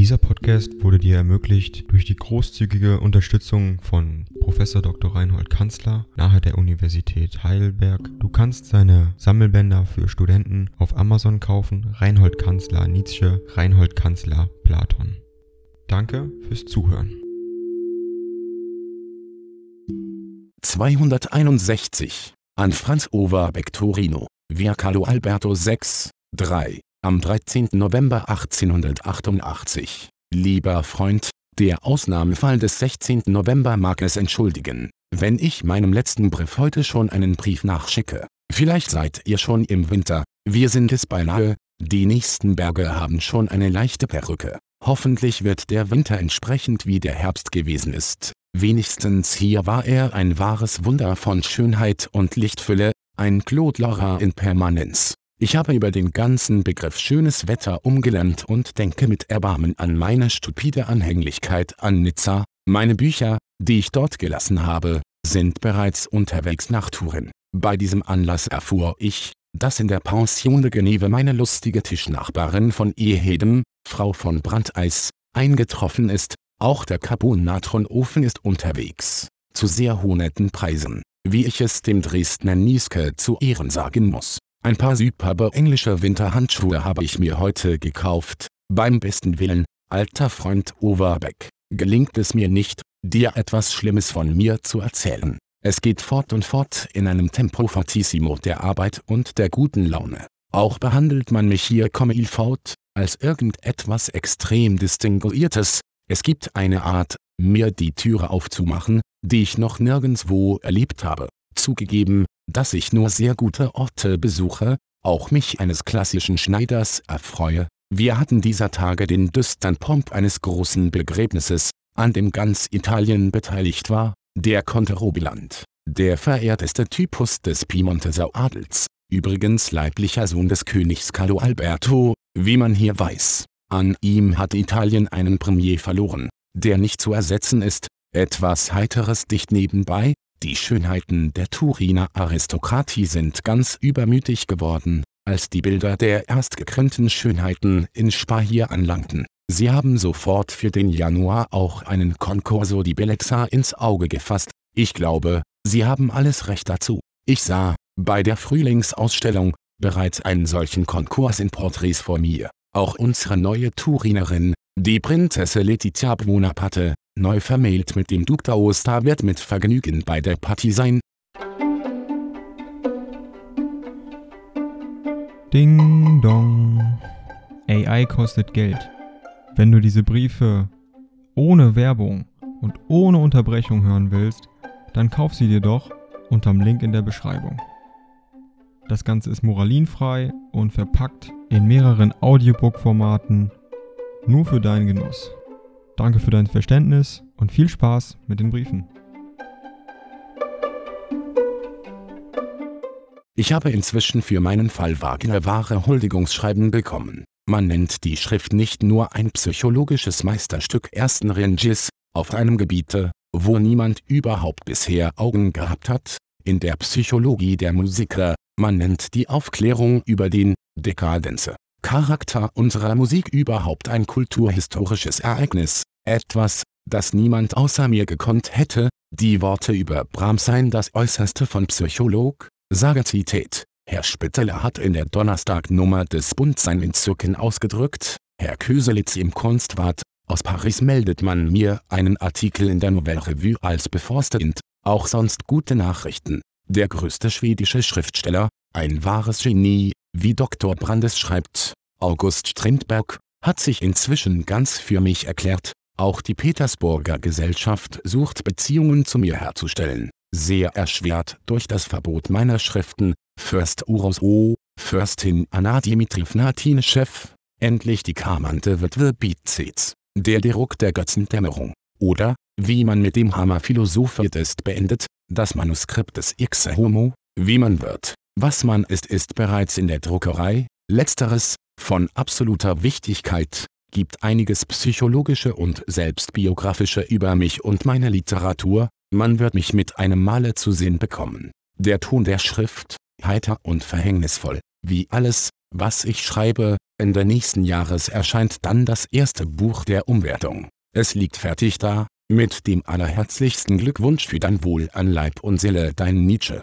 Dieser Podcast wurde dir ermöglicht durch die großzügige Unterstützung von Professor Dr. Reinhold Kanzler nahe der Universität Heidelberg. Du kannst seine Sammelbänder für Studenten auf Amazon kaufen. Reinhold Kanzler Nietzsche, Reinhold Kanzler Platon. Danke fürs Zuhören. 261 an Franz Overbeck Torino, Via Carlo Alberto 6, 3. Am 13. November 1888. Lieber Freund, der Ausnahmefall des 16. November mag es entschuldigen, wenn ich meinem letzten Brief heute schon einen Brief nachschicke. Vielleicht seid ihr schon im Winter, wir sind es beinahe, die nächsten Berge haben schon eine leichte Perücke. Hoffentlich wird der Winter entsprechend wie der Herbst gewesen ist. Wenigstens hier war er ein wahres Wunder von Schönheit und Lichtfülle, ein Claude Lorrain in Permanenz. Ich habe über den ganzen Begriff schönes Wetter umgelernt und denke mit Erbarmen an meine stupide Anhänglichkeit an Nizza. Meine Bücher, die ich dort gelassen habe, sind bereits unterwegs nach Touren. Bei diesem Anlass erfuhr ich, dass in der Pension de Geneve meine lustige Tischnachbarin von Ehedem, Frau von Brandeis, eingetroffen ist, auch der Carbonatronofen ist unterwegs, zu sehr hohen Preisen, wie ich es dem Dresdner Nieske zu Ehren sagen muss. Ein paar superbe englische Winterhandschuhe habe ich mir heute gekauft. Beim besten Willen, alter Freund Overbeck, gelingt es mir nicht, dir etwas Schlimmes von mir zu erzählen. Es geht fort und fort in einem Tempo fortissimo der Arbeit und der guten Laune. Auch behandelt man mich hier comme faut, als irgendetwas extrem Distinguiertes. Es gibt eine Art, mir die Türe aufzumachen, die ich noch nirgendswo erlebt habe. Zugegeben, dass ich nur sehr gute Orte besuche, auch mich eines klassischen Schneiders erfreue. Wir hatten dieser Tage den düstern Pomp eines großen Begräbnisses, an dem ganz Italien beteiligt war, der Conte Robiland, der verehrteste Typus des Piemonteser Adels, übrigens leiblicher Sohn des Königs Carlo Alberto, wie man hier weiß. An ihm hat Italien einen Premier verloren, der nicht zu ersetzen ist, etwas Heiteres dicht nebenbei, die Schönheiten der Turiner Aristokratie sind ganz übermütig geworden, als die Bilder der erstgekrönten Schönheiten in Spa hier anlangten. Sie haben sofort für den Januar auch einen Concorso di Bellezza ins Auge gefasst. Ich glaube, Sie haben alles recht dazu. Ich sah, bei der Frühlingsausstellung, bereits einen solchen Konkurs in Porträts vor mir. Auch unsere neue Turinerin, die Prinzesse Letizia Bonaparte, neu vermählt mit dem Duke d'Aosta wird mit Vergnügen bei der Party sein. Ding dong. AI kostet Geld. Wenn du diese Briefe ohne Werbung und ohne Unterbrechung hören willst, dann kauf sie dir doch unterm Link in der Beschreibung. Das Ganze ist moralinfrei und verpackt in mehreren Audiobook-Formaten nur für deinen Genuss. Danke für dein Verständnis und viel Spaß mit den Briefen. Ich habe inzwischen für meinen Fall Wagner wahre Huldigungsschreiben bekommen. Man nennt die Schrift nicht nur ein psychologisches Meisterstück ersten Ranges, auf einem Gebiete, wo niemand überhaupt bisher Augen gehabt hat, in der Psychologie der Musiker, man nennt die Aufklärung über den Dekadenze Charakter unserer Musik überhaupt ein kulturhistorisches Ereignis, etwas, das niemand außer mir gekonnt hätte, die Worte über Brahms seien das Äußerste von Psycholog, Sagazität. Herr Spitteler hat in der Donnerstagnummer des Bund sein Entzücken ausgedrückt, Herr Köselitz im Kunstwart, aus Paris meldet man mir einen Artikel in der Nouvelle Revue als bevorstehend, auch sonst gute Nachrichten. Der größte schwedische Schriftsteller, ein wahres Genie, wie Dr. Brandes schreibt, August Strindberg, hat sich inzwischen ganz für mich erklärt, auch die Petersburger Gesellschaft sucht Beziehungen zu mir herzustellen, sehr erschwert durch das Verbot meiner Schriften, Fürst Uros O., Fürstin Anna Dimitrivna Tineschew, endlich die Kamante Witwe Bizets, der Druck der Götzendämmerung, oder, wie man mit dem Hammer philosophiert ist beendet, das Manuskript des Ixe Homo, wie man wird, was man ist ist bereits in der Druckerei, letzteres, von absoluter Wichtigkeit, gibt einiges psychologische und selbstbiografische über mich und meine Literatur, man wird mich mit einem Male zu sehen bekommen. Der Ton der Schrift, heiter und verhängnisvoll, wie alles, was ich schreibe, Ende nächsten Jahres erscheint dann das erste Buch der Umwertung. Es liegt fertig da, mit dem allerherzlichsten Glückwunsch für dein Wohl an Leib und Seele, dein Nietzsche.